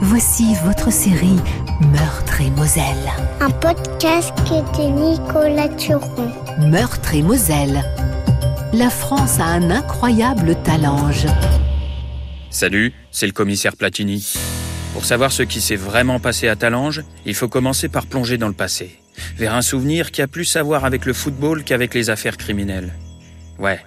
Voici votre série Meurtre et Moselle. Un podcast de Nicolas Turon. Meurtre et Moselle. La France a un incroyable talange. Salut, c'est le commissaire Platini. Pour savoir ce qui s'est vraiment passé à Talange, il faut commencer par plonger dans le passé, vers un souvenir qui a plus à voir avec le football qu'avec les affaires criminelles. Ouais.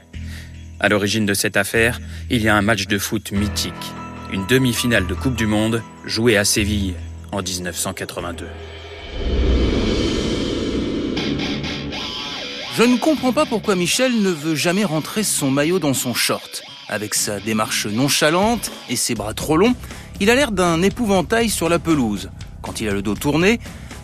À l'origine de cette affaire, il y a un match de foot mythique, une demi-finale de Coupe du Monde jouée à Séville en 1982. Je ne comprends pas pourquoi Michel ne veut jamais rentrer son maillot dans son short. Avec sa démarche nonchalante et ses bras trop longs, il a l'air d'un épouvantail sur la pelouse. Quand il a le dos tourné,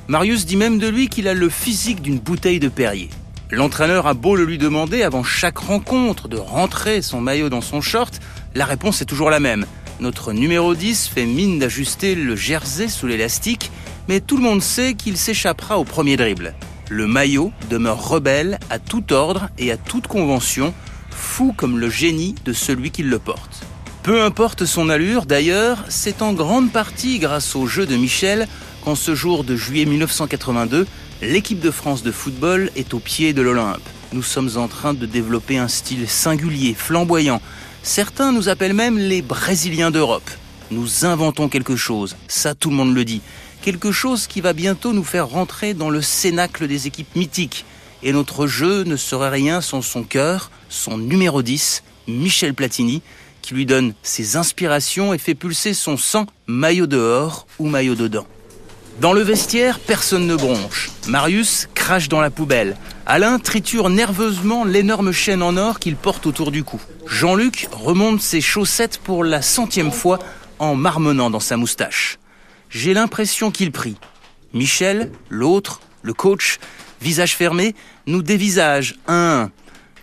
Marius dit même de lui qu'il a le physique d'une bouteille de Perrier. L'entraîneur a beau le lui demander avant chaque rencontre de rentrer son maillot dans son short, la réponse est toujours la même. Notre numéro 10 fait mine d'ajuster le jersey sous l'élastique, mais tout le monde sait qu'il s'échappera au premier dribble. Le maillot demeure rebelle à tout ordre et à toute convention, fou comme le génie de celui qui le porte. Peu importe son allure, d'ailleurs, c'est en grande partie grâce au jeu de Michel qu'en ce jour de juillet 1982, l'équipe de France de football est au pied de l'Olympe. Nous sommes en train de développer un style singulier, flamboyant, Certains nous appellent même les Brésiliens d'Europe. Nous inventons quelque chose, ça tout le monde le dit. Quelque chose qui va bientôt nous faire rentrer dans le cénacle des équipes mythiques. Et notre jeu ne serait rien sans son cœur, son numéro 10, Michel Platini, qui lui donne ses inspirations et fait pulser son sang, maillot dehors ou maillot dedans. Dans le vestiaire, personne ne bronche. Marius crache dans la poubelle. Alain triture nerveusement l'énorme chaîne en or qu'il porte autour du cou. Jean-Luc remonte ses chaussettes pour la centième fois en marmonnant dans sa moustache. J'ai l'impression qu'il prie. Michel, l'autre, le coach, visage fermé, nous dévisage un.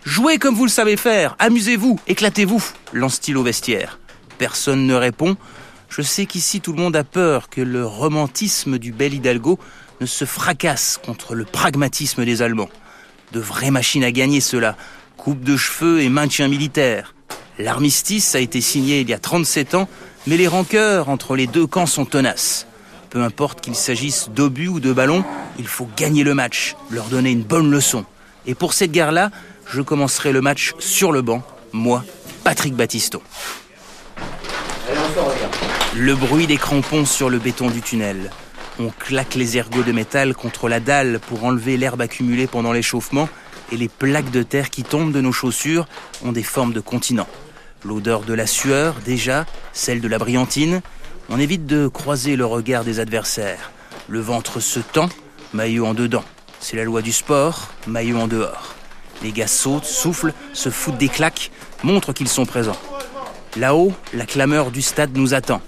Jouez comme vous le savez faire, amusez-vous, éclatez-vous, lance-t-il au vestiaire. Personne ne répond, je sais qu'ici tout le monde a peur que le romantisme du bel Hidalgo ne se fracasse contre le pragmatisme des Allemands. De vraies machines à gagner cela, coupe de cheveux et maintien militaire. L'armistice a été signé il y a 37 ans, mais les rancœurs entre les deux camps sont tenaces. Peu importe qu'il s'agisse d'obus ou de ballons, il faut gagner le match, leur donner une bonne leçon. Et pour cette guerre-là, je commencerai le match sur le banc, moi, Patrick Battiston. Le bruit des crampons sur le béton du tunnel. On claque les ergots de métal contre la dalle pour enlever l'herbe accumulée pendant l'échauffement et les plaques de terre qui tombent de nos chaussures ont des formes de continents. L'odeur de la sueur, déjà, celle de la brillantine. On évite de croiser le regard des adversaires. Le ventre se tend, maillot en dedans. C'est la loi du sport, maillot en dehors. Les gars sautent, soufflent, se foutent des claques, montrent qu'ils sont présents. Là-haut, la clameur du stade nous attend.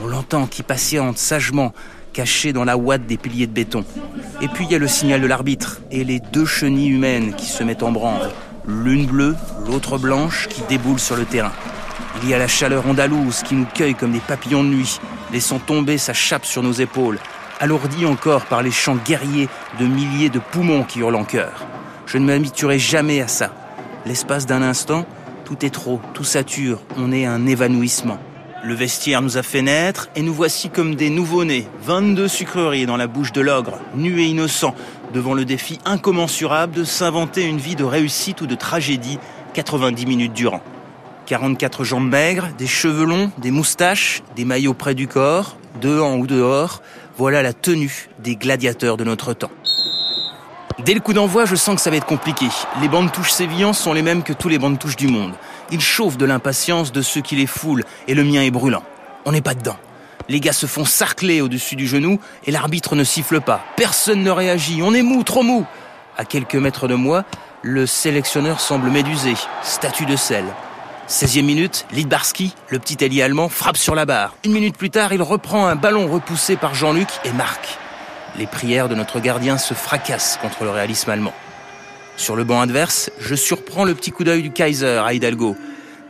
On l'entend qui patiente sagement, caché dans la ouate des piliers de béton. Et puis il y a le signal de l'arbitre et les deux chenilles humaines qui se mettent en branle. L'une bleue, l'autre blanche qui déboulent sur le terrain. Il y a la chaleur andalouse qui nous cueille comme des papillons de nuit, laissant tomber sa chape sur nos épaules, alourdie encore par les chants guerriers de milliers de poumons qui hurlent en cœur. Je ne m'habituerai jamais à ça. L'espace d'un instant, tout est trop, tout sature, on est un évanouissement. Le vestiaire nous a fait naître et nous voici comme des nouveau-nés, 22 sucreries dans la bouche de l'ogre, nus et innocents, devant le défi incommensurable de s'inventer une vie de réussite ou de tragédie 90 minutes durant. 44 jambes maigres, des cheveux longs, des moustaches, des maillots près du corps, dehors ou dehors, voilà la tenue des gladiateurs de notre temps. Dès le coup d'envoi, je sens que ça va être compliqué. Les bandes touches sévillants sont les mêmes que tous les bandes touches du monde. Ils chauffent de l'impatience de ceux qui les foulent, et le mien est brûlant. On n'est pas dedans. Les gars se font sarcler au-dessus du genou, et l'arbitre ne siffle pas. Personne ne réagit, on est mou, trop mou. À quelques mètres de moi, le sélectionneur semble médusé, statue de sel. 16e minute, Lidbarski, le petit ailier allemand, frappe sur la barre. Une minute plus tard, il reprend un ballon repoussé par Jean-Luc et marque. Les prières de notre gardien se fracassent contre le réalisme allemand. Sur le banc adverse, je surprends le petit coup d'œil du Kaiser à Hidalgo.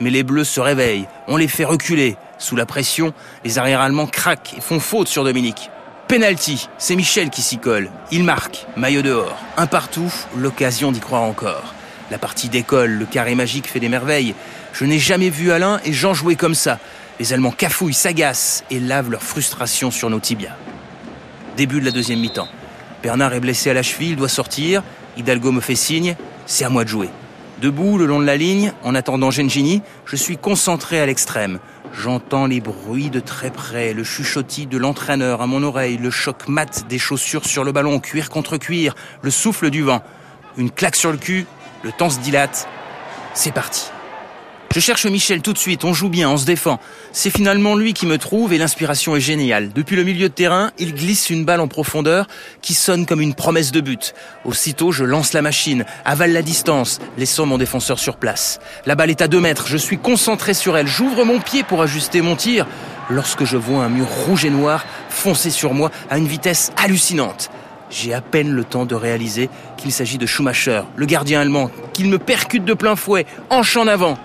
Mais les Bleus se réveillent, on les fait reculer. Sous la pression, les arrières allemands craquent et font faute sur Dominique. Penalty, c'est Michel qui s'y colle. Il marque, maillot dehors. Un partout, l'occasion d'y croire encore. La partie décolle, le carré magique fait des merveilles. Je n'ai jamais vu Alain et Jean jouer comme ça. Les Allemands cafouillent, s'agacent et lavent leur frustration sur nos tibias. Début de la deuxième mi-temps. Bernard est blessé à la cheville, il doit sortir. Hidalgo me fait signe, c'est à moi de jouer. Debout le long de la ligne, en attendant Gengini, je suis concentré à l'extrême. J'entends les bruits de très près, le chuchotis de l'entraîneur à mon oreille, le choc mat des chaussures sur le ballon, cuir contre cuir, le souffle du vent. Une claque sur le cul, le temps se dilate. C'est parti. Je cherche Michel tout de suite, on joue bien, on se défend. C'est finalement lui qui me trouve et l'inspiration est géniale. Depuis le milieu de terrain, il glisse une balle en profondeur qui sonne comme une promesse de but. Aussitôt, je lance la machine, avale la distance, laissant mon défenseur sur place. La balle est à deux mètres, je suis concentré sur elle, j'ouvre mon pied pour ajuster mon tir lorsque je vois un mur rouge et noir foncer sur moi à une vitesse hallucinante. J'ai à peine le temps de réaliser qu'il s'agit de Schumacher, le gardien allemand, qu'il me percute de plein fouet, en en avant.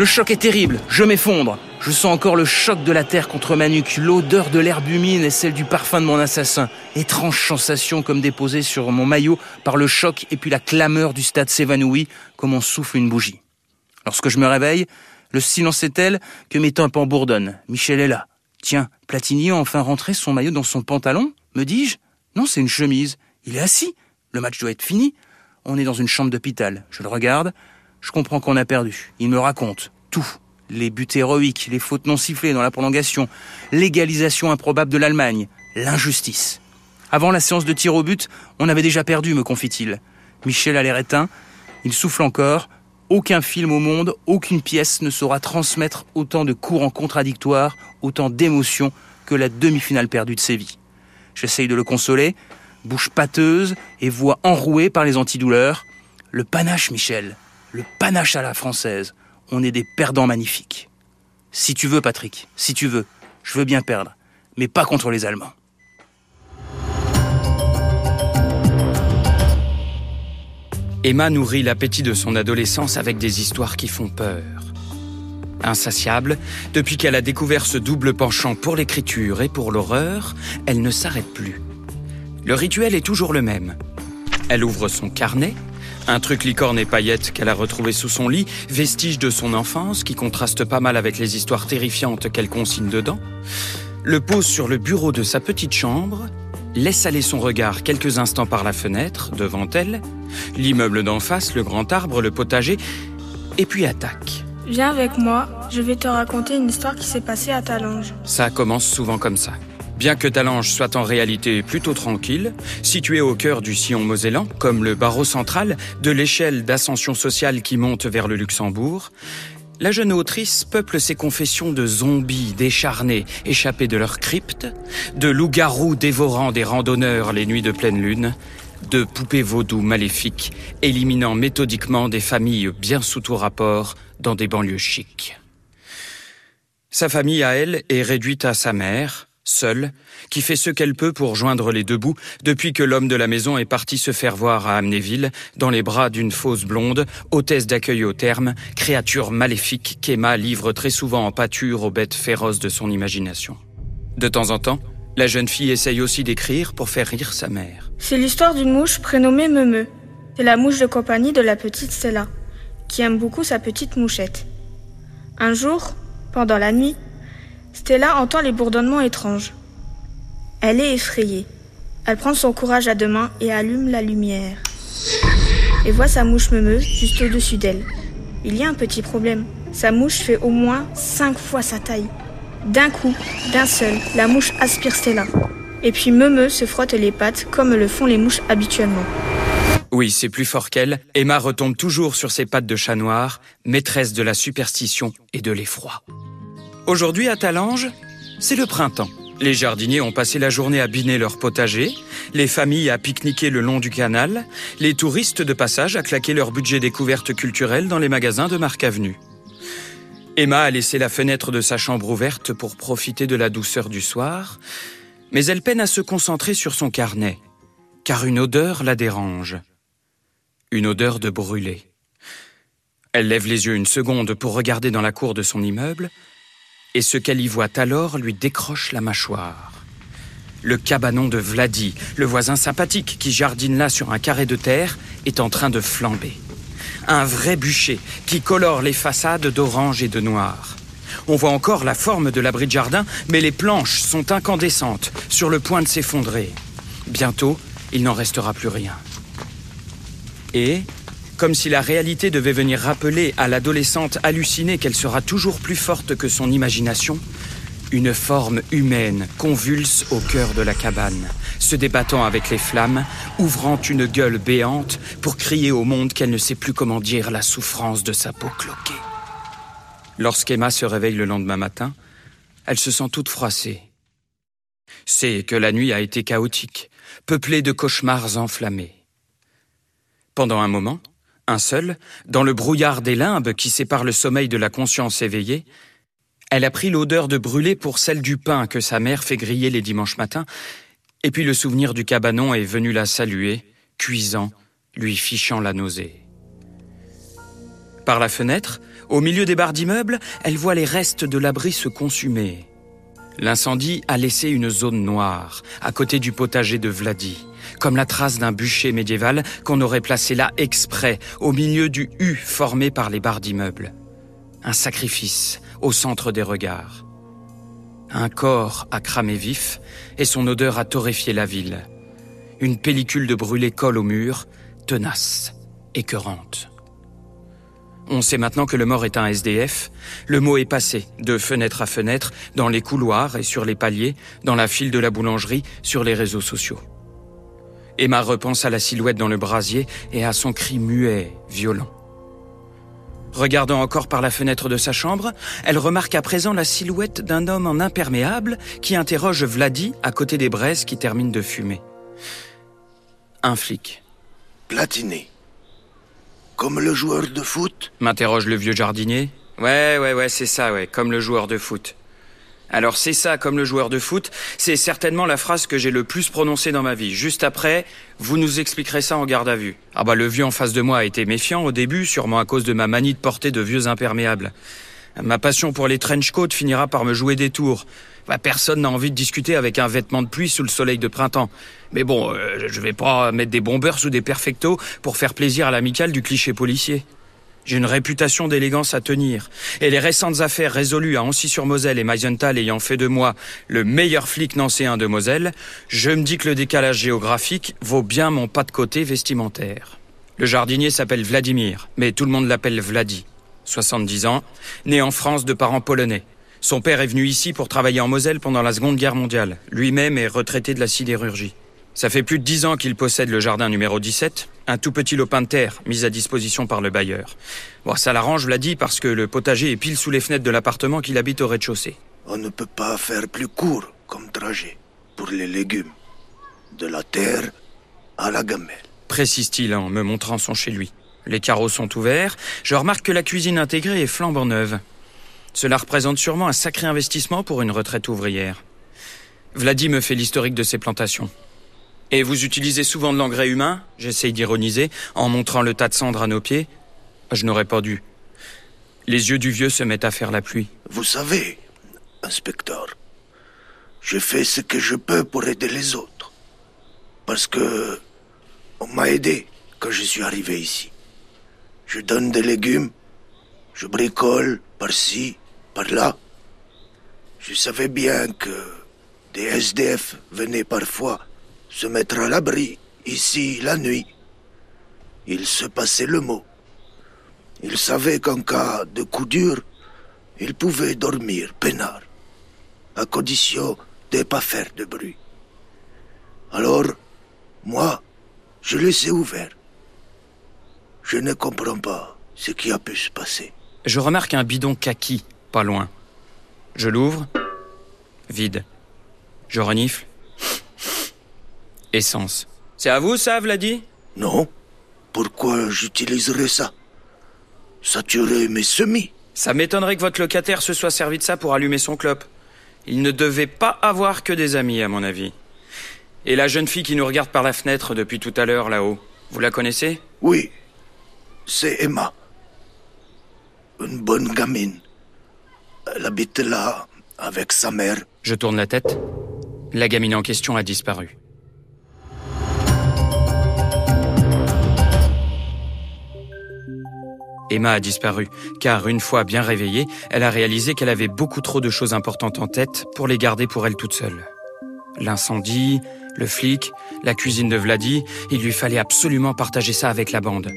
Le choc est terrible, je m'effondre. Je sens encore le choc de la terre contre ma nuque, l'odeur de l'herbe humide et celle du parfum de mon assassin. Étrange sensation comme déposée sur mon maillot par le choc et puis la clameur du stade s'évanouit comme on souffle une bougie. Lorsque je me réveille, le silence est tel que mes tympans bourdonnent. Michel est là. Tiens, Platini a enfin rentré son maillot dans son pantalon, me dis-je Non, c'est une chemise. Il est assis. Le match doit être fini. On est dans une chambre d'hôpital. Je le regarde. Je comprends qu'on a perdu. Il me raconte tout. Les buts héroïques, les fautes non sifflées dans la prolongation, l'égalisation improbable de l'Allemagne, l'injustice. Avant la séance de tir au but, on avait déjà perdu, me confie-t-il. Michel a l'air éteint. Il souffle encore. Aucun film au monde, aucune pièce ne saura transmettre autant de courants contradictoires, autant d'émotions que la demi-finale perdue de Séville. J'essaye de le consoler, bouche pâteuse et voix enrouée par les antidouleurs. Le panache, Michel le panache à la française. On est des perdants magnifiques. Si tu veux, Patrick, si tu veux, je veux bien perdre, mais pas contre les Allemands. Emma nourrit l'appétit de son adolescence avec des histoires qui font peur. Insatiable, depuis qu'elle a découvert ce double penchant pour l'écriture et pour l'horreur, elle ne s'arrête plus. Le rituel est toujours le même. Elle ouvre son carnet, un truc licorne et paillettes qu'elle a retrouvé sous son lit, vestige de son enfance qui contraste pas mal avec les histoires terrifiantes qu'elle consigne dedans, le pose sur le bureau de sa petite chambre, laisse aller son regard quelques instants par la fenêtre, devant elle, l'immeuble d'en face, le grand arbre, le potager, et puis attaque. Viens avec moi, je vais te raconter une histoire qui s'est passée à Talange. Ça commence souvent comme ça. Bien que Talange soit en réalité plutôt tranquille, situé au cœur du sillon mosellan, comme le barreau central de l'échelle d'ascension sociale qui monte vers le Luxembourg, la jeune autrice peuple ses confessions de zombies décharnés échappés de leur crypte, de loups-garous dévorant des randonneurs les nuits de pleine lune, de poupées vaudou maléfiques éliminant méthodiquement des familles bien sous tout rapport dans des banlieues chics. Sa famille à elle est réduite à sa mère, seule, qui fait ce qu'elle peut pour joindre les deux bouts depuis que l'homme de la maison est parti se faire voir à Amnéville, dans les bras d'une fausse blonde, hôtesse d'accueil au terme, créature maléfique qu'Emma livre très souvent en pâture aux bêtes féroces de son imagination. De temps en temps, la jeune fille essaye aussi d'écrire pour faire rire sa mère. C'est l'histoire d'une mouche prénommée Meumeu. C'est la mouche de compagnie de la petite Stella, qui aime beaucoup sa petite mouchette. Un jour, pendant la nuit, Stella entend les bourdonnements étranges. Elle est effrayée. Elle prend son courage à deux mains et allume la lumière. Et voit sa mouche meumeuse juste au-dessus d'elle. Il y a un petit problème. Sa mouche fait au moins cinq fois sa taille. D'un coup, d'un seul, la mouche aspire Stella. Et puis Meumeu se frotte les pattes comme le font les mouches habituellement. Oui, c'est plus fort qu'elle. Emma retombe toujours sur ses pattes de chat noir, maîtresse de la superstition et de l'effroi. Aujourd'hui, à Talange, c'est le printemps. Les jardiniers ont passé la journée à biner leur potager, les familles à pique-niquer le long du canal, les touristes de passage à claquer leur budget découverte culturelle dans les magasins de Marc Avenue. Emma a laissé la fenêtre de sa chambre ouverte pour profiter de la douceur du soir, mais elle peine à se concentrer sur son carnet, car une odeur la dérange. une odeur de brûlé. Elle lève les yeux une seconde pour regarder dans la cour de son immeuble, et ce qu'elle y voit alors lui décroche la mâchoire. Le cabanon de Vladi, le voisin sympathique qui jardine là sur un carré de terre, est en train de flamber. Un vrai bûcher qui colore les façades d'orange et de noir. On voit encore la forme de l'abri de jardin, mais les planches sont incandescentes, sur le point de s'effondrer. Bientôt, il n'en restera plus rien. Et, comme si la réalité devait venir rappeler à l'adolescente hallucinée qu'elle sera toujours plus forte que son imagination, une forme humaine convulse au cœur de la cabane, se débattant avec les flammes, ouvrant une gueule béante pour crier au monde qu'elle ne sait plus comment dire la souffrance de sa peau cloquée. Lorsqu'Emma se réveille le lendemain matin, elle se sent toute froissée. C'est que la nuit a été chaotique, peuplée de cauchemars enflammés. Pendant un moment, un seul, dans le brouillard des limbes qui sépare le sommeil de la conscience éveillée, elle a pris l'odeur de brûlé pour celle du pain que sa mère fait griller les dimanches matins, et puis le souvenir du cabanon est venu la saluer, cuisant, lui fichant la nausée. Par la fenêtre, au milieu des barres d'immeubles, elle voit les restes de l'abri se consumer. L'incendie a laissé une zone noire, à côté du potager de Vladi, comme la trace d'un bûcher médiéval qu'on aurait placé là exprès, au milieu du U formé par les barres d'immeubles. Un sacrifice, au centre des regards. Un corps a cramé vif et son odeur a torréfié la ville. Une pellicule de brûlé colle au mur, tenace, écœurante. On sait maintenant que le mort est un SDF. Le mot est passé, de fenêtre à fenêtre, dans les couloirs et sur les paliers, dans la file de la boulangerie, sur les réseaux sociaux. Emma repense à la silhouette dans le brasier et à son cri muet, violent. Regardant encore par la fenêtre de sa chambre, elle remarque à présent la silhouette d'un homme en imperméable qui interroge Vladi à côté des braises qui terminent de fumer. Un flic. Platiné. Comme le joueur de foot? M'interroge le vieux jardinier. Ouais, ouais, ouais, c'est ça, ouais, comme le joueur de foot. Alors c'est ça, comme le joueur de foot, c'est certainement la phrase que j'ai le plus prononcée dans ma vie. Juste après, vous nous expliquerez ça en garde à vue. Ah bah le vieux en face de moi a été méfiant au début, sûrement à cause de ma manie de porter de vieux imperméables. Ma passion pour les trench coats finira par me jouer des tours. Bah, personne n'a envie de discuter avec un vêtement de pluie sous le soleil de printemps. Mais bon, euh, je vais pas mettre des bombers sous des perfectos pour faire plaisir à l'amical du cliché policier. J'ai une réputation d'élégance à tenir. Et les récentes affaires résolues à Ancy-sur-Moselle et Meisenthal ayant fait de moi le meilleur flic nancéen de Moselle, je me dis que le décalage géographique vaut bien mon pas de côté vestimentaire. Le jardinier s'appelle Vladimir, mais tout le monde l'appelle Vladi. 70 ans, né en France de parents polonais. Son père est venu ici pour travailler en Moselle pendant la Seconde Guerre mondiale. Lui-même est retraité de la sidérurgie. Ça fait plus de dix ans qu'il possède le jardin numéro 17, un tout petit lopin de terre mis à disposition par le bailleur. Bon, ça l'arrange, dit, parce que le potager est pile sous les fenêtres de l'appartement qu'il habite au rez-de-chaussée. On ne peut pas faire plus court comme trajet pour les légumes. De la terre à la gamelle. Précise-t-il en me montrant son chez lui. Les carreaux sont ouverts. Je remarque que la cuisine intégrée est flambant neuve. Cela représente sûrement un sacré investissement pour une retraite ouvrière. Vladi me fait l'historique de ses plantations. Et vous utilisez souvent de l'engrais humain J'essaye d'ironiser en montrant le tas de cendres à nos pieds. Je n'aurais pas dû. Les yeux du vieux se mettent à faire la pluie. Vous savez, inspecteur, je fais ce que je peux pour aider les autres. Parce que on m'a aidé quand je suis arrivé ici. Je donne des légumes, je bricole par-ci, par-là. Je savais bien que des SDF venaient parfois se mettre à l'abri, ici, la nuit. Il se passait le mot. Il savait qu'en cas de coup dur, il pouvait dormir peinard, à condition de ne pas faire de bruit. Alors, moi, je laissais ouvert. Je ne comprends pas ce qui a pu se passer. Je remarque un bidon kaki, pas loin. Je l'ouvre, vide. Je renifle, Essence. C'est à vous ça, Vladi? Non. Pourquoi j'utiliserais ça? Ça tuerait mes semis. Ça m'étonnerait que votre locataire se soit servi de ça pour allumer son clope. Il ne devait pas avoir que des amis, à mon avis. Et la jeune fille qui nous regarde par la fenêtre depuis tout à l'heure, là-haut, vous la connaissez? Oui, c'est Emma. Une bonne gamine. Elle habite là avec sa mère. Je tourne la tête. La gamine en question a disparu. Emma a disparu, car une fois bien réveillée, elle a réalisé qu'elle avait beaucoup trop de choses importantes en tête pour les garder pour elle toute seule. L'incendie, le flic, la cuisine de Vladi, il lui fallait absolument partager ça avec la bande.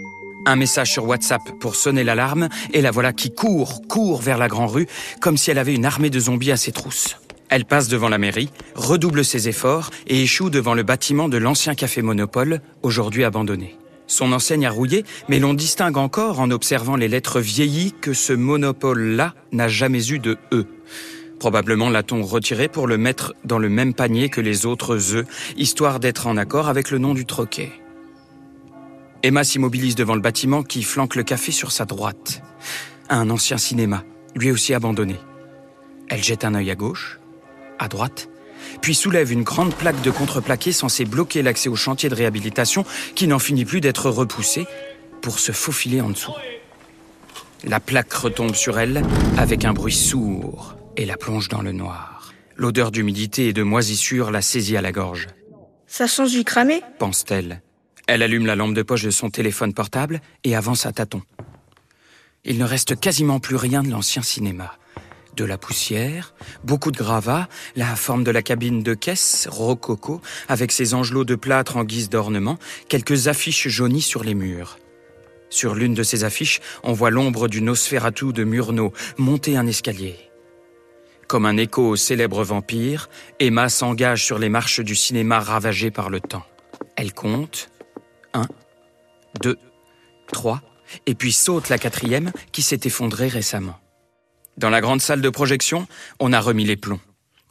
Un message sur WhatsApp pour sonner l'alarme, et la voilà qui court, court vers la grande rue, comme si elle avait une armée de zombies à ses trousses. Elle passe devant la mairie, redouble ses efforts et échoue devant le bâtiment de l'ancien café Monopole, aujourd'hui abandonné. Son enseigne a rouillé, mais l'on distingue encore en observant les lettres vieillies que ce monopole-là n'a jamais eu de E. Probablement l'a-t-on retiré pour le mettre dans le même panier que les autres œufs, histoire d'être en accord avec le nom du troquet. Emma s'immobilise devant le bâtiment qui flanque le café sur sa droite. Un ancien cinéma, lui aussi abandonné. Elle jette un œil à gauche, à droite, puis soulève une grande plaque de contreplaqué censée bloquer l'accès au chantier de réhabilitation qui n'en finit plus d'être repoussé pour se faufiler en dessous. La plaque retombe sur elle avec un bruit sourd et la plonge dans le noir. L'odeur d'humidité et de moisissure la saisit à la gorge. Ça change du cramé? Pense-t-elle. Elle allume la lampe de poche de son téléphone portable et avance à tâtons. Il ne reste quasiment plus rien de l'ancien cinéma. De la poussière, beaucoup de gravats, la forme de la cabine de caisse, rococo, avec ses angelots de plâtre en guise d'ornement, quelques affiches jaunies sur les murs. Sur l'une de ces affiches, on voit l'ombre du Nosferatu de Murnau monter un escalier. Comme un écho au célèbre vampire, Emma s'engage sur les marches du cinéma ravagé par le temps. Elle compte un, deux, trois, et puis saute la quatrième qui s'est effondrée récemment. Dans la grande salle de projection, on a remis les plombs.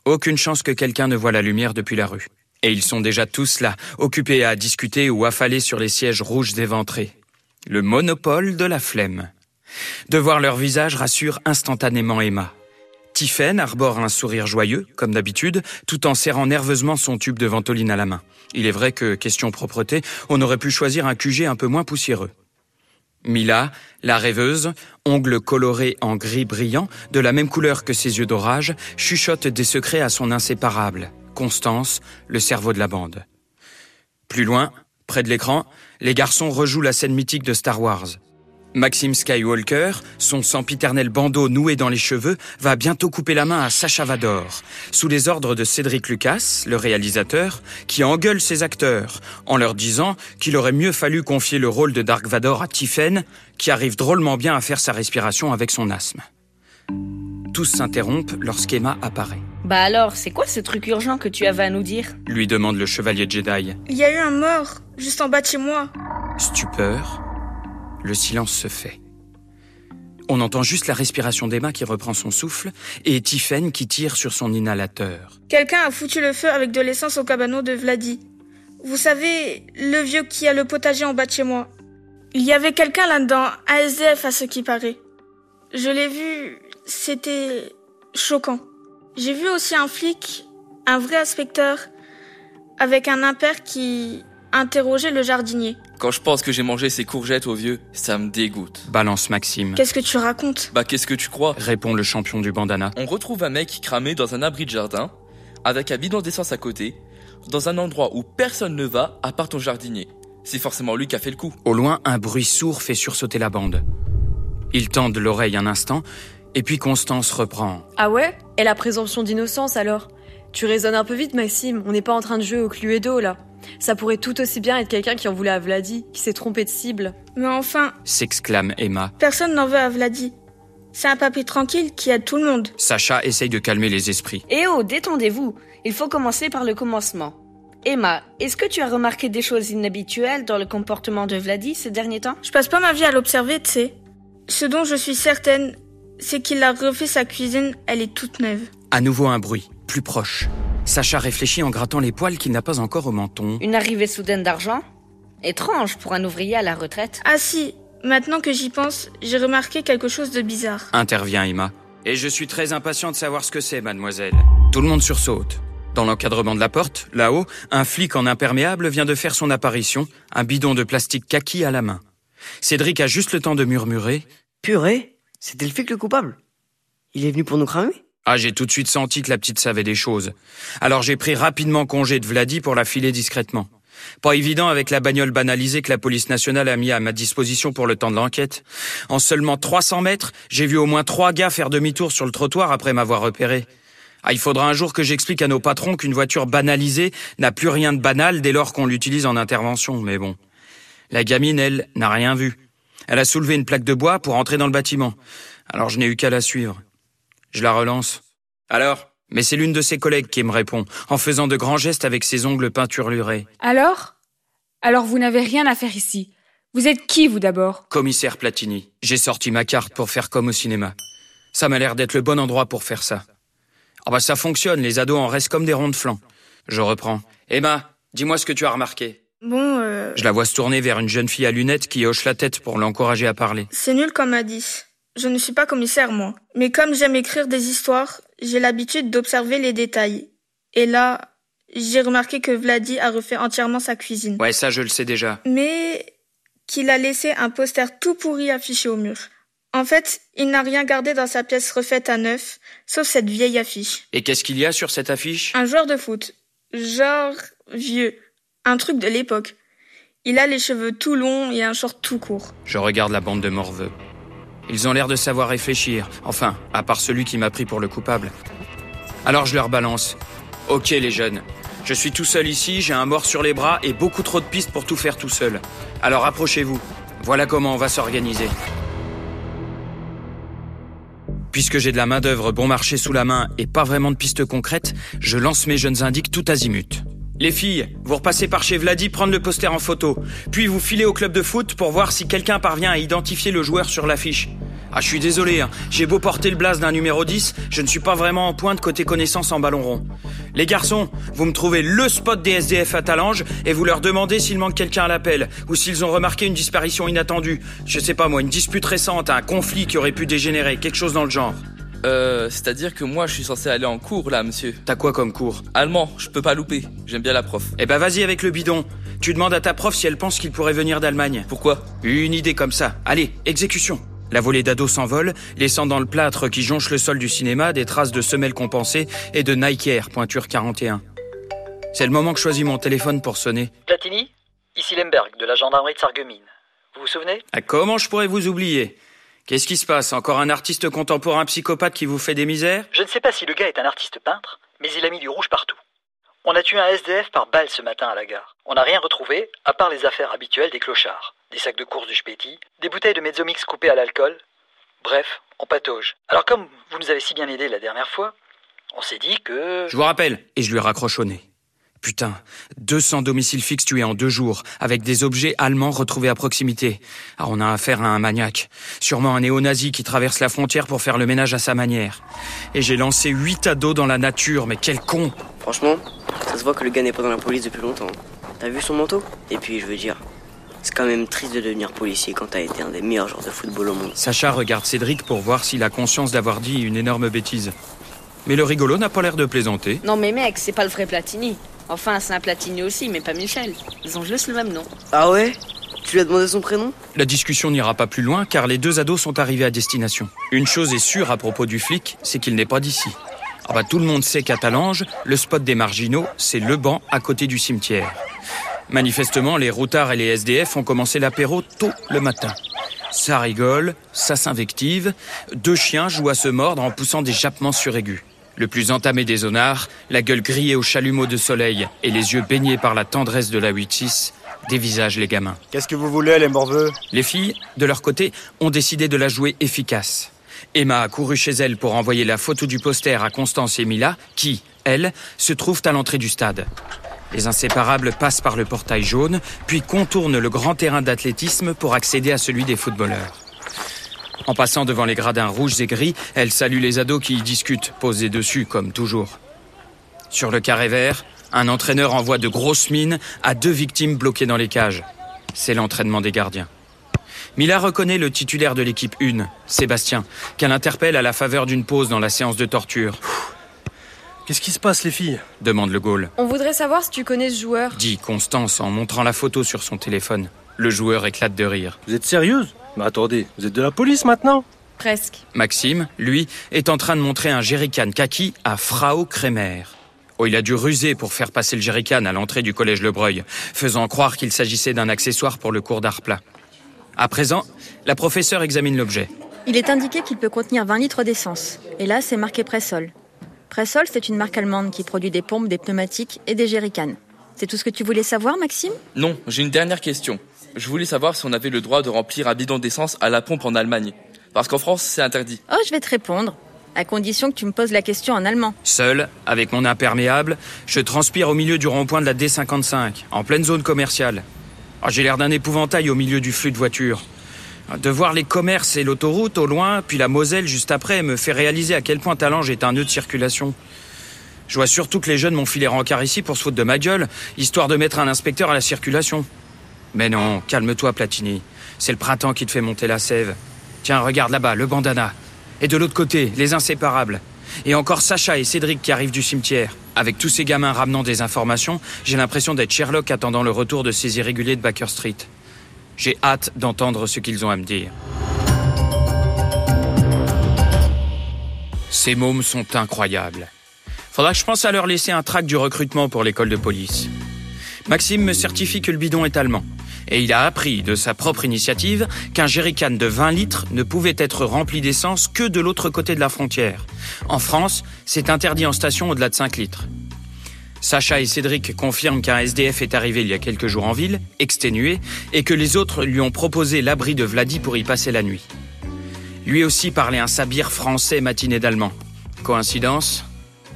Aucune chance que quelqu'un ne voit la lumière depuis la rue. Et ils sont déjà tous là, occupés à discuter ou affalés sur les sièges rouges éventrés. Le monopole de la flemme. De voir leur visage rassure instantanément Emma. Tiphaine arbore un sourire joyeux, comme d'habitude, tout en serrant nerveusement son tube de ventoline à la main. Il est vrai que, question propreté, on aurait pu choisir un QG un peu moins poussiéreux. Mila, la rêveuse, ongles colorés en gris brillant, de la même couleur que ses yeux d'orage, chuchote des secrets à son inséparable, Constance, le cerveau de la bande. Plus loin, près de l'écran, les garçons rejouent la scène mythique de Star Wars. Maxime Skywalker, son sempiternel bandeau noué dans les cheveux, va bientôt couper la main à Sacha Vador, sous les ordres de Cédric Lucas, le réalisateur, qui engueule ses acteurs, en leur disant qu'il aurait mieux fallu confier le rôle de Dark Vador à Tiffen, qui arrive drôlement bien à faire sa respiration avec son asthme. Tous s'interrompent lorsqu'Emma apparaît. Bah alors, c'est quoi ce truc urgent que tu avais à nous dire? Lui demande le chevalier Jedi. Il y a eu un mort, juste en bas de chez moi. Stupeur, le silence se fait. On entend juste la respiration d'Emma qui reprend son souffle et Tiffen qui tire sur son inhalateur. Quelqu'un a foutu le feu avec de l'essence au cabanon de Vladi. Vous savez, le vieux qui a le potager en bas de chez moi. Il y avait quelqu'un là-dedans, un SDF à ce qui paraît. Je l'ai vu, c'était choquant. J'ai vu aussi un flic, un vrai inspecteur, avec un impair qui interrogeait le jardinier. Quand je pense que j'ai mangé ces courgettes au vieux, ça me dégoûte. Balance Maxime. Qu'est-ce que tu racontes? Bah qu'est-ce que tu crois? Répond le champion du bandana. On retrouve un mec cramé dans un abri de jardin, avec un bidon d'essence à côté, dans un endroit où personne ne va à part ton jardinier. C'est forcément lui qui a fait le coup. Au loin, un bruit sourd fait sursauter la bande. Ils tendent l'oreille un instant, et puis Constance reprend. Ah ouais? Et la présomption d'innocence alors? Tu raisonnes un peu vite, Maxime. On n'est pas en train de jouer au Cluedo là. Ça pourrait tout aussi bien être quelqu'un qui en voulait à Vladi, qui s'est trompé de cible. Mais enfin, s'exclame Emma. personne n'en veut à Vladi. C'est un papy tranquille qui aide tout le monde. Sacha essaye de calmer les esprits. Eh oh, détendez-vous. Il faut commencer par le commencement. Emma, est-ce que tu as remarqué des choses inhabituelles dans le comportement de Vladi ces derniers temps? Je passe pas ma vie à l'observer, tu sais. Ce dont je suis certaine, c'est qu'il a refait sa cuisine, elle est toute neuve. À nouveau un bruit, plus proche. Sacha réfléchit en grattant les poils qu'il n'a pas encore au menton. Une arrivée soudaine d'argent? Étrange pour un ouvrier à la retraite. Ah si, maintenant que j'y pense, j'ai remarqué quelque chose de bizarre. Intervient Emma. Et je suis très impatient de savoir ce que c'est, mademoiselle. Tout le monde sursaute. Dans l'encadrement de la porte, là-haut, un flic en imperméable vient de faire son apparition, un bidon de plastique kaki à la main. Cédric a juste le temps de murmurer. Purée, c'était le flic le coupable. Il est venu pour nous cramer? Ah, j'ai tout de suite senti que la petite savait des choses. Alors j'ai pris rapidement congé de Vladi pour la filer discrètement. Pas évident avec la bagnole banalisée que la police nationale a mis à ma disposition pour le temps de l'enquête. En seulement 300 mètres, j'ai vu au moins trois gars faire demi-tour sur le trottoir après m'avoir repéré. Ah, il faudra un jour que j'explique à nos patrons qu'une voiture banalisée n'a plus rien de banal dès lors qu'on l'utilise en intervention, mais bon. La gamine, elle, n'a rien vu. Elle a soulevé une plaque de bois pour entrer dans le bâtiment. Alors je n'ai eu qu'à la suivre. Je la relance. Alors? Mais c'est l'une de ses collègues qui me répond, en faisant de grands gestes avec ses ongles peinturlurés. Alors? Alors vous n'avez rien à faire ici. Vous êtes qui, vous d'abord? Commissaire Platini. J'ai sorti ma carte pour faire comme au cinéma. Ça m'a l'air d'être le bon endroit pour faire ça. Ah bah ça fonctionne, les ados en restent comme des ronds de flanc. Je reprends. Emma, dis-moi ce que tu as remarqué. Bon, euh... Je la vois se tourner vers une jeune fille à lunettes qui hoche la tête pour l'encourager à parler. C'est nul comme dit. Je ne suis pas commissaire, moi. Mais comme j'aime écrire des histoires, j'ai l'habitude d'observer les détails. Et là, j'ai remarqué que Vladi a refait entièrement sa cuisine. Ouais, ça je le sais déjà. Mais qu'il a laissé un poster tout pourri affiché au mur. En fait, il n'a rien gardé dans sa pièce refaite à neuf, sauf cette vieille affiche. Et qu'est-ce qu'il y a sur cette affiche? Un joueur de foot. Genre vieux. Un truc de l'époque. Il a les cheveux tout longs et un short tout court. Je regarde la bande de morveux. Ils ont l'air de savoir réfléchir. Enfin, à part celui qui m'a pris pour le coupable. Alors je leur balance. Ok les jeunes, je suis tout seul ici, j'ai un mort sur les bras et beaucoup trop de pistes pour tout faire tout seul. Alors approchez-vous. Voilà comment on va s'organiser. Puisque j'ai de la main-d'œuvre bon marché sous la main et pas vraiment de pistes concrètes, je lance mes jeunes indiques tout azimut. Les filles, vous repassez par chez Vladi prendre le poster en photo, puis vous filez au club de foot pour voir si quelqu'un parvient à identifier le joueur sur l'affiche. Ah, je suis désolé, hein. j'ai beau porter le blaze d'un numéro 10, je ne suis pas vraiment en pointe côté connaissance en ballon rond. Les garçons, vous me trouvez le spot des SDF à Talange et vous leur demandez s'il manque quelqu'un à l'appel ou s'ils ont remarqué une disparition inattendue. Je sais pas moi, une dispute récente, un conflit qui aurait pu dégénérer, quelque chose dans le genre. Euh, c'est-à-dire que moi je suis censé aller en cours là, monsieur. T'as quoi comme cours Allemand, je peux pas louper. J'aime bien la prof. Eh ben vas-y avec le bidon. Tu demandes à ta prof si elle pense qu'il pourrait venir d'Allemagne. Pourquoi? Une idée comme ça. Allez, exécution. La volée d'ados s'envole, laissant dans le plâtre qui jonche le sol du cinéma des traces de semelles compensées et de Nike Air, pointure 41. C'est le moment que je choisis mon téléphone pour sonner. Platini Ici Lemberg, de la gendarmerie de Sarreguemines. Vous vous souvenez? Ah, Comment je pourrais vous oublier? Qu'est-ce qui se passe? Encore un artiste contemporain psychopathe qui vous fait des misères? Je ne sais pas si le gars est un artiste peintre, mais il a mis du rouge partout. On a tué un SDF par balle ce matin à la gare. On n'a rien retrouvé, à part les affaires habituelles des clochards. Des sacs de course du Spéti, des bouteilles de Mezzomix coupées à l'alcool. Bref, on patauge. Alors comme vous nous avez si bien aidé la dernière fois, on s'est dit que... Je vous rappelle, et je lui raccroche au nez. Putain, 200 domiciles fixes tués en deux jours, avec des objets allemands retrouvés à proximité. Ah, on a affaire à un maniaque. Sûrement un néo-nazi qui traverse la frontière pour faire le ménage à sa manière. Et j'ai lancé huit ados dans la nature, mais quel con Franchement, ça se voit que le gars n'est pas dans la police depuis longtemps. T'as vu son manteau? Et puis, je veux dire, c'est quand même triste de devenir policier quand t'as été un des meilleurs joueurs de football au monde. Sacha regarde Cédric pour voir s'il a conscience d'avoir dit une énorme bêtise. Mais le rigolo n'a pas l'air de plaisanter. Non mais mec, c'est pas le vrai Platini. Enfin, c'est un Platini aussi, mais pas Michel. Ils ont juste le même nom. Ah ouais? Tu lui as demandé son prénom? La discussion n'ira pas plus loin car les deux ados sont arrivés à destination. Une chose est sûre à propos du flic, c'est qu'il n'est pas d'ici. Ah bah tout le monde sait qu'à Talange, le spot des marginaux, c'est le banc à côté du cimetière. Manifestement, les routards et les SDF ont commencé l'apéro tôt le matin. Ça rigole, ça s'invective, deux chiens jouent à se mordre en poussant des jappements suraigus. Le plus entamé des zonards, la gueule grillée au chalumeau de soleil et les yeux baignés par la tendresse de la 8-6, dévisagent les gamins. Qu'est-ce que vous voulez, les morveux? Les filles, de leur côté, ont décidé de la jouer efficace. Emma a couru chez elle pour envoyer la photo du poster à Constance et Mila, qui, elles, se trouvent à l'entrée du stade. Les inséparables passent par le portail jaune, puis contournent le grand terrain d'athlétisme pour accéder à celui des footballeurs. En passant devant les gradins rouges et gris, elle salue les ados qui y discutent, posés dessus comme toujours. Sur le carré vert, un entraîneur envoie de grosses mines à deux victimes bloquées dans les cages. C'est l'entraînement des gardiens. Mila reconnaît le titulaire de l'équipe 1, Sébastien, qu'elle interpelle à la faveur d'une pause dans la séance de torture. Qu'est-ce qui se passe, les filles? Demande le Gaulle. On voudrait savoir si tu connais ce joueur. Dit Constance en montrant la photo sur son téléphone. Le joueur éclate de rire. Vous êtes sérieuse? Mais attendez, vous êtes de la police maintenant Presque. Maxime, lui, est en train de montrer un jerrycan kaki à Frau Kremer. Oh, il a dû ruser pour faire passer le jerrycan à l'entrée du collège Lebreuil, faisant croire qu'il s'agissait d'un accessoire pour le cours d'art plat. À présent, la professeure examine l'objet. Il est indiqué qu'il peut contenir 20 litres d'essence. Et là, c'est marqué Pressol. Pressol, c'est une marque allemande qui produit des pompes, des pneumatiques et des jerrycans. C'est tout ce que tu voulais savoir, Maxime? Non, j'ai une dernière question. Je voulais savoir si on avait le droit de remplir un bidon d'essence à la pompe en Allemagne. Parce qu'en France, c'est interdit. Oh, je vais te répondre. À condition que tu me poses la question en allemand. Seul, avec mon imperméable, je transpire au milieu du rond-point de la D55, en pleine zone commerciale. Oh, J'ai l'air d'un épouvantail au milieu du flux de voitures. De voir les commerces et l'autoroute au loin, puis la Moselle juste après, me fait réaliser à quel point Talange est un nœud de circulation. Je vois surtout que les jeunes m'ont filé rencard ici pour se foutre de ma gueule, histoire de mettre un inspecteur à la circulation. Mais non, calme-toi, Platini. C'est le printemps qui te fait monter la sève. Tiens, regarde là-bas, le bandana. Et de l'autre côté, les inséparables. Et encore Sacha et Cédric qui arrivent du cimetière. Avec tous ces gamins ramenant des informations, j'ai l'impression d'être Sherlock attendant le retour de ces irréguliers de Baker Street. J'ai hâte d'entendre ce qu'ils ont à me dire. Ces mômes sont incroyables. Faudra que je pense à leur laisser un tract du recrutement pour l'école de police. Maxime me certifie que le bidon est allemand. Et il a appris de sa propre initiative qu'un jerrycan de 20 litres ne pouvait être rempli d'essence que de l'autre côté de la frontière. En France, c'est interdit en station au-delà de 5 litres. Sacha et Cédric confirment qu'un SDF est arrivé il y a quelques jours en ville, exténué, et que les autres lui ont proposé l'abri de Vladi pour y passer la nuit. Lui aussi parlait un sabir français matiné d'allemand. Coïncidence?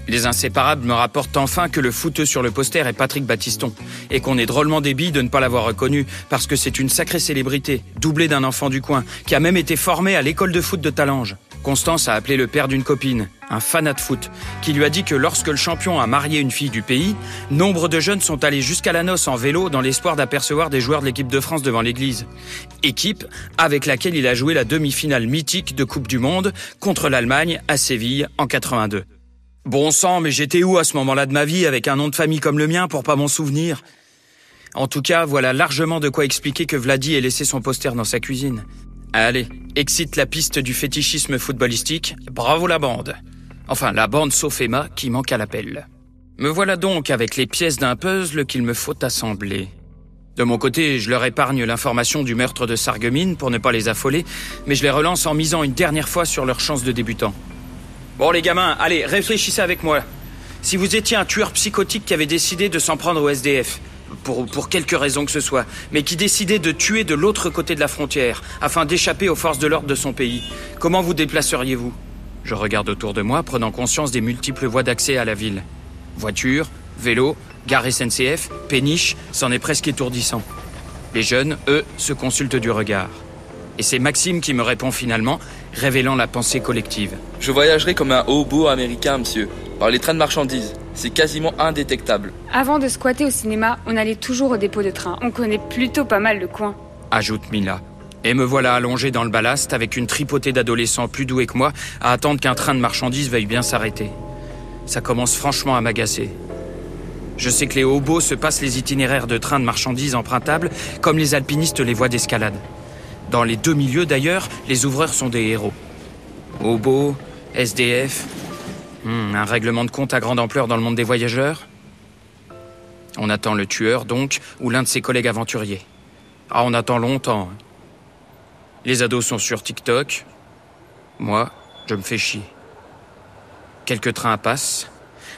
Les inséparables me rapportent enfin que le fouteux sur le poster est Patrick Battiston, et qu'on est drôlement débile de ne pas l'avoir reconnu, parce que c'est une sacrée célébrité, doublée d'un enfant du coin, qui a même été formé à l'école de foot de Talange. Constance a appelé le père d'une copine, un fanat de foot, qui lui a dit que lorsque le champion a marié une fille du pays, nombre de jeunes sont allés jusqu'à la noce en vélo dans l'espoir d'apercevoir des joueurs de l'équipe de France devant l'église. Équipe avec laquelle il a joué la demi-finale mythique de Coupe du Monde contre l'Allemagne à Séville en 82. Bon sang, mais j'étais où à ce moment-là de ma vie avec un nom de famille comme le mien pour pas m'en souvenir? En tout cas, voilà largement de quoi expliquer que Vladi ait laissé son poster dans sa cuisine. Allez, excite la piste du fétichisme footballistique, bravo la bande. Enfin, la bande sauf Emma qui manque à l'appel. Me voilà donc avec les pièces d'un puzzle qu'il me faut assembler. De mon côté, je leur épargne l'information du meurtre de Sarreguemines pour ne pas les affoler, mais je les relance en misant une dernière fois sur leurs chances de débutants. Bon les gamins, allez, réfléchissez avec moi. Si vous étiez un tueur psychotique qui avait décidé de s'en prendre au SDF, pour, pour quelque raison que ce soit, mais qui décidait de tuer de l'autre côté de la frontière, afin d'échapper aux forces de l'ordre de son pays, comment vous déplaceriez-vous? Je regarde autour de moi, prenant conscience des multiples voies d'accès à la ville. Voiture, vélo, gare SNCF, péniche, c'en est presque étourdissant. Les jeunes, eux, se consultent du regard. Et c'est Maxime qui me répond finalement, révélant la pensée collective. Je voyagerai comme un hobo américain, monsieur. Par les trains de marchandises. C'est quasiment indétectable. Avant de squatter au cinéma, on allait toujours au dépôt de train. On connaît plutôt pas mal le coin. Ajoute Mila. Et me voilà allongé dans le ballast avec une tripotée d'adolescents plus doués que moi à attendre qu'un train de marchandises veuille bien s'arrêter. Ça commence franchement à m'agacer. Je sais que les hobos se passent les itinéraires de trains de marchandises empruntables comme les alpinistes les voies d'escalade. Dans les deux milieux d'ailleurs, les ouvreurs sont des héros. Hobos, SDF, hmm, un règlement de compte à grande ampleur dans le monde des voyageurs. On attend le tueur donc, ou l'un de ses collègues aventuriers. Ah, on attend longtemps. hein. Les ados sont sur TikTok. Moi, je me fais chier. Quelques trains passent.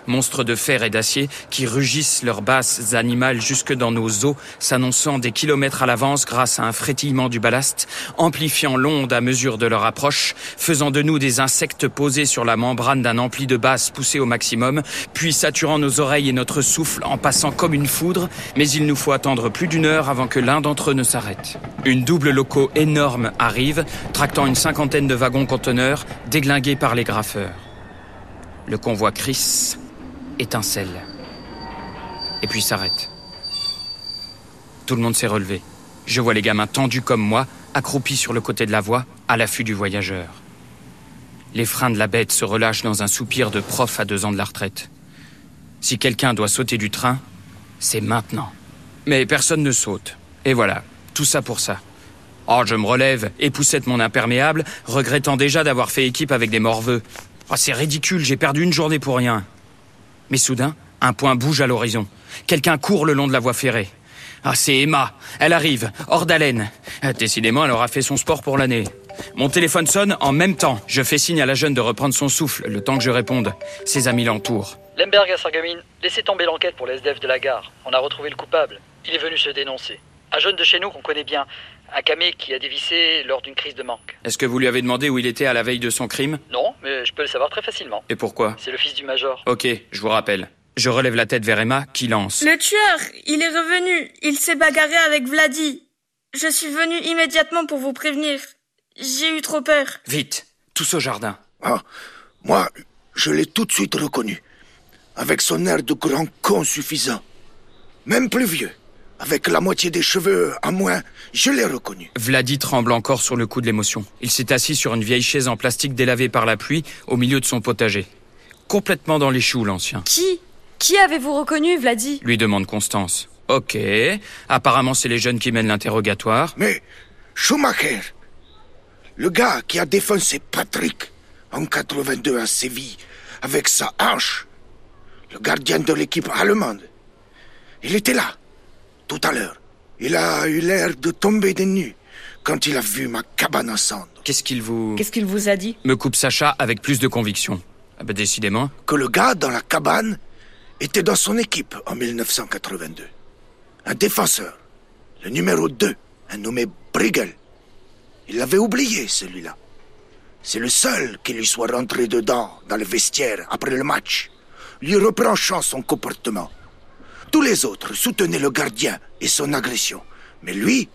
Monstres de fer et d'acier qui rugissent leurs basses animales jusque dans nos os, s'annonçant des kilomètres à l'avance grâce à un frétillement du ballast, amplifiant l'onde à mesure de leur approche, faisant de nous des insectes posés sur la membrane d'un ampli de basse poussé au maximum, puis saturant nos oreilles et notre souffle en passant comme une foudre, mais il nous faut attendre plus d'une heure avant que l'un d'entre eux ne s'arrête. Une double loco énorme arrive, tractant une cinquantaine de wagons conteneurs déglingués par les graffeurs. Le convoi Chris étincelle. Et puis s'arrête. Tout le monde s'est relevé. Je vois les gamins tendus comme moi, accroupis sur le côté de la voie, à l'affût du voyageur. Les freins de la bête se relâchent dans un soupir de prof à deux ans de la retraite. Si quelqu'un doit sauter du train, c'est maintenant. Mais personne ne saute. Et voilà, Tout ça pour ça. Oh, je me relève, époussette mon imperméable, regrettant déjà d'avoir fait équipe avec des morveux. Oh, c'est ridicule, j'ai perdu une journée pour rien. Mais soudain, un point bouge à l'horizon. Quelqu'un court le long de la voie ferrée. Ah, c'est Emma. Elle arrive, hors d'haleine. Ah, Décidément, elle aura fait son sport pour l'année. Mon téléphone sonne en même temps. Je fais signe à la jeune de reprendre son souffle, le temps que je réponde. Ses amis l'entourent. Lemberg à Sarreguemines, laissez tomber l'enquête pour le SDF de la gare. On a retrouvé le coupable. Il est venu se dénoncer. Un jeune de chez nous qu'on connaît bien. Un camé qui a dévissé lors d'une crise de manque. Est-ce que vous lui avez demandé où il était à la veille de son crime Non, mais je peux le savoir très facilement. Et pourquoi C'est le fils du major. Ok, je vous rappelle. Je relève la tête vers Emma, qui lance. Le tueur, il est revenu. Il s'est bagarré avec Vladi. Je suis venu immédiatement pour vous prévenir. J'ai eu trop peur. Vite, tous au jardin. Ah, moi, je l'ai tout de suite reconnu. Avec son air de grand con suffisant. Même plus vieux. Avec la moitié des cheveux à moins, je l'ai reconnu. Vladi tremble encore sur le coup de l'émotion. Il s'est assis sur une vieille chaise en plastique délavée par la pluie au milieu de son potager. Complètement dans les choux, l'ancien. Qui Qui avez-vous reconnu, Vladi? Lui demande Constance. Ok. Apparemment, c'est les jeunes qui mènent l'interrogatoire. Mais Schumacher, le gars qui a défoncé Patrick en 82 à Séville avec sa hanche, le gardien de l'équipe allemande, il était là, tout à l'heure. Il a eu l'air de tomber des nues quand il a vu ma cabane en cendres. Qu'est-ce qu'il vous... Qu'est-ce qu'il vous a dit Me coupe Sacha avec plus de conviction. Ah bah décidément. Que le gars dans la cabane était dans son équipe en 1982. Un défenseur, le numéro 2, un nommé Brigel. Il l'avait oublié, celui-là. C'est le seul qui lui soit rentré dedans, dans le vestiaire, après le match, lui reprochant son comportement. Tous les autres soutenaient le gardien et son agression. Mais lui,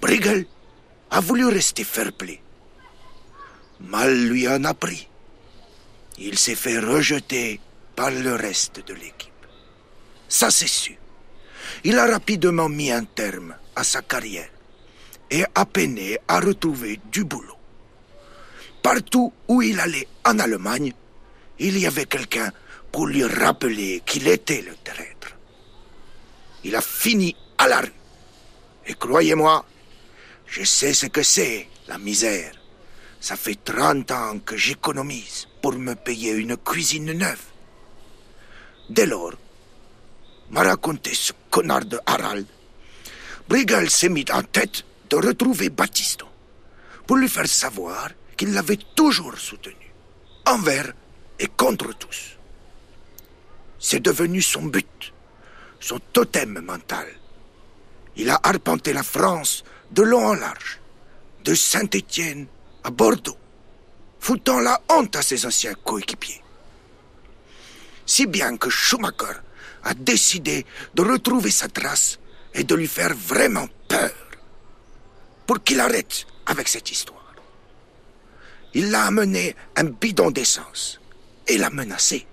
Brigel, a voulu rester fair-play. Mal lui en a pris. Il s'est fait rejeter par le reste de l'équipe. Ça, c'est sûr. Il a rapidement mis un terme à sa carrière et a peiné à retrouver du boulot. Partout où il allait en Allemagne, il y avait quelqu'un pour lui rappeler qu'il était le traître. Il a fini à la rue. Et croyez-moi, je sais ce que c'est, la misère. Ça fait 30 ans que j'économise pour me payer une cuisine neuve. Dès lors, m'a raconté ce connard de Harald, Brigel s'est mis en tête de retrouver Baptiston pour lui faire savoir qu'il l'avait toujours soutenu, envers et contre tous. C'est devenu son but, son totem mental. Il a arpenté la France de long en large, de Saint-Étienne à Bordeaux, foutant la honte à ses anciens coéquipiers. Si bien que Schumacher a décidé de retrouver sa trace et de lui faire vraiment peur, pour qu'il arrête avec cette histoire. Il l'a amené un bidon d'essence et l'a menacé.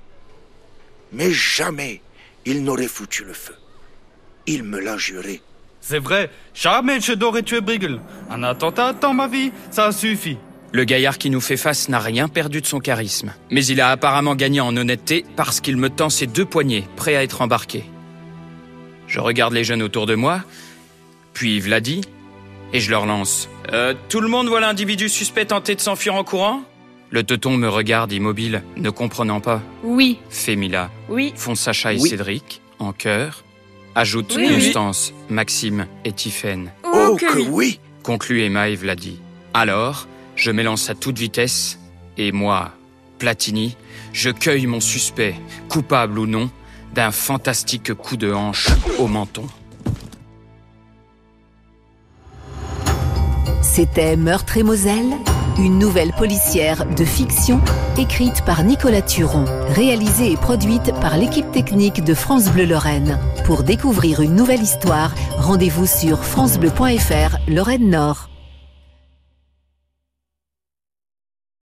Mais jamais il n'aurait foutu le feu. Il me l'a juré. C'est vrai, jamais je n'aurais tué Brigel. Un attentat dans ma vie, ça suffit. Le gaillard qui nous fait face n'a rien perdu de son charisme. Mais il a apparemment gagné en honnêteté parce qu'il me tend ses deux poignets, prêt à être embarqué. Je regarde les jeunes autour de moi, puis Vladi, et je leur lance. Euh, tout le monde voit l'individu suspect tenter de s'enfuir en courant? Le teuton me regarde immobile, ne comprenant pas. Oui. Fait Mila. Oui. Font Sacha et Oui. Cédric, en chœur. Ajoute Oui, oui. Constance, Maxime et Tiffaine. Oh, que oui Conclut Emma et Vladi. Alors, je m'élance à toute vitesse, et moi, Platini, je cueille mon suspect, coupable ou non, d'un fantastique coup de hanche au menton. C'était Meurtre et Moselle, une nouvelle policière de fiction écrite par Nicolas Turon, réalisée et produite par l'équipe technique de France Bleu Lorraine. Pour découvrir une nouvelle histoire, rendez-vous sur francebleu.fr Lorraine Nord.